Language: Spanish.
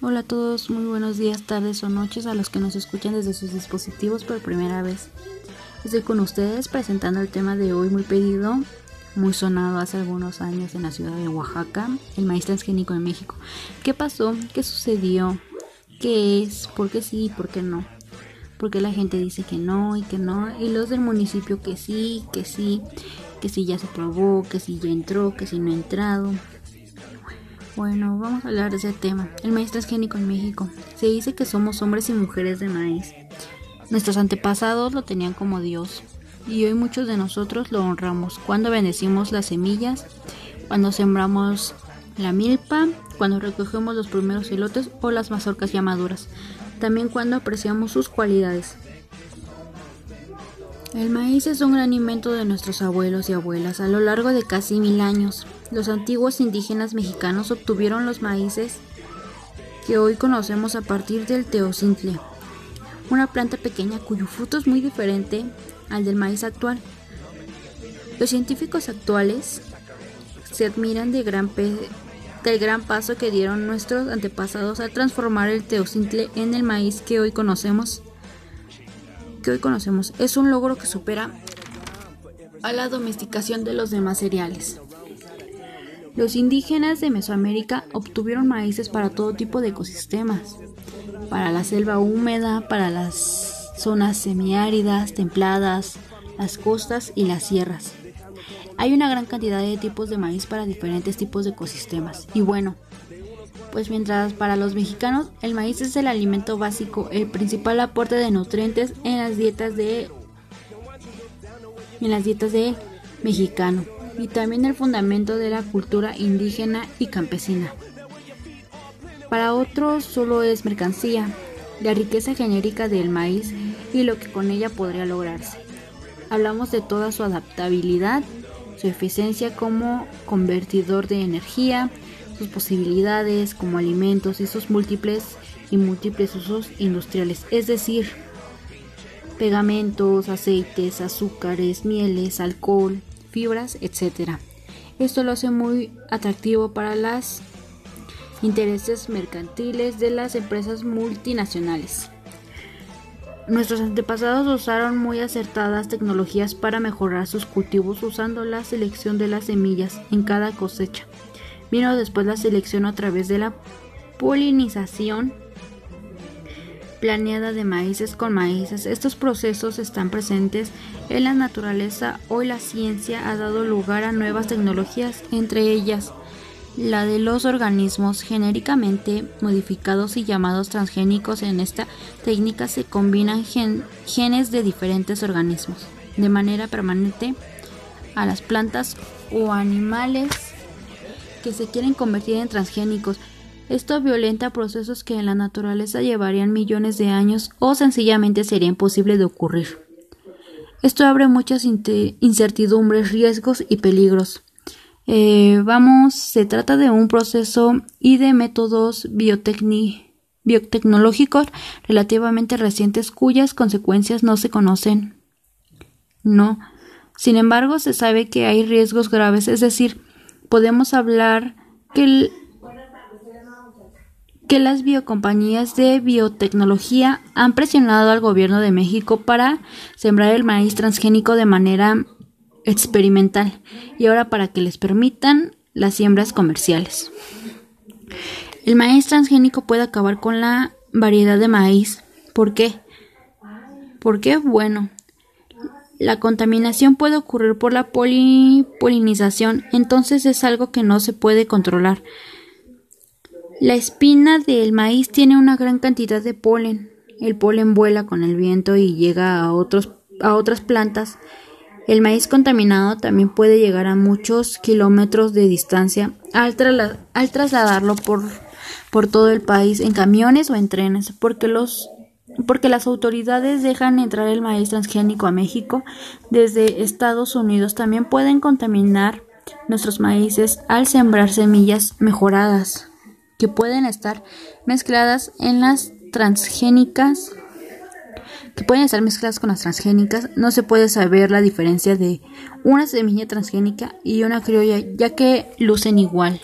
Hola a todos, muy buenos días, tardes o noches a los que nos escuchan desde sus dispositivos por primera vez. Estoy con ustedes presentando el tema de hoy muy pedido, muy sonado hace algunos años en la ciudad de Oaxaca, el maíz transgénico en México. ¿Qué pasó? ¿Qué sucedió? ¿Qué es? ¿Por qué sí? ¿Por qué no? Porque la gente dice que no y que no, y los del municipio que sí, que sí, que sí ya se probó, que sí ya entró, que sí no ha entrado. Bueno, vamos a hablar de ese tema. El maíz transgénico en México. Se dice que somos hombres y mujeres de maíz. Nuestros antepasados lo tenían como Dios y hoy muchos de nosotros lo honramos cuando bendecimos las semillas, cuando sembramos la milpa, cuando recogemos los primeros elotes o las mazorcas ya maduras, también cuando apreciamos sus cualidades. El maíz es un gran invento de nuestros abuelos y abuelas a lo largo de casi mil años. Los antiguos indígenas mexicanos obtuvieron los maíces que hoy conocemos a partir del teocintle, una planta pequeña cuyo fruto es muy diferente al del maíz actual. Los científicos actuales se admiran del gran paso que dieron nuestros antepasados al transformar el teocintle en el maíz que hoy conocemos. Que hoy conocemos es un logro que supera a la domesticación de los demás cereales. Los indígenas de Mesoamérica obtuvieron maíces para todo tipo de ecosistemas, para la selva húmeda, para las zonas semiáridas, templadas, las costas y las sierras. Hay una gran cantidad de tipos de maíz para diferentes tipos de ecosistemas. Y bueno, pues mientras para los mexicanos el maíz es el alimento básico, el principal aporte de nutrientes en las dietas de en las dietas de mexicano y también el fundamento de la cultura indígena y campesina. Para otros solo es mercancía, la riqueza genérica del maíz y lo que con ella podría lograrse. Hablamos de toda su adaptabilidad, su eficiencia como convertidor de energía, sus posibilidades como alimentos y sus múltiples y múltiples usos industriales, es decir, pegamentos, aceites, azúcares, mieles, alcohol, fibras, etc. Esto lo hace muy atractivo para los intereses mercantiles de las empresas multinacionales. Nuestros antepasados usaron muy acertadas tecnologías para mejorar sus cultivos usando la selección de las semillas en cada cosecha. Vino después la selección a través de la polinización planeada de maíces con maíces. Estos procesos están presentes en la naturaleza. Hoy la ciencia ha dado lugar a nuevas tecnologías, entre ellas la de los organismos genéricamente modificados y llamados transgénicos. En esta técnica se combinan genes de diferentes organismos de manera permanente a las plantas o animales que se quieren convertir en transgénicos. Esto violenta procesos que en la naturaleza llevarían millones de años o sencillamente sería imposible de ocurrir. Esto abre muchas incertidumbres, riesgos y peligros. Eh, vamos, se trata de un proceso y de métodos biotecnológicos relativamente recientes cuyas consecuencias no se conocen. No. Sin embargo, se sabe que hay riesgos graves, es decir, podemos hablar que el que las biocompañías de biotecnología han presionado al gobierno de México para sembrar el maíz transgénico de manera experimental y ahora para que les permitan las siembras comerciales. El maíz transgénico puede acabar con la variedad de maíz. ¿Por qué? ¿Por qué? Bueno, la contaminación puede ocurrir por la polinización, entonces es algo que no se puede controlar. La espina del maíz tiene una gran cantidad de polen. El polen vuela con el viento y llega a, otros, a otras plantas. El maíz contaminado también puede llegar a muchos kilómetros de distancia al, al trasladarlo por, por todo el país en camiones o en trenes, porque los porque las autoridades dejan entrar el maíz transgénico a México desde Estados Unidos también pueden contaminar nuestros maíces al sembrar semillas mejoradas que pueden estar mezcladas en las transgénicas que pueden estar mezcladas con las transgénicas, no se puede saber la diferencia de una semilla transgénica y una criolla, ya que lucen igual.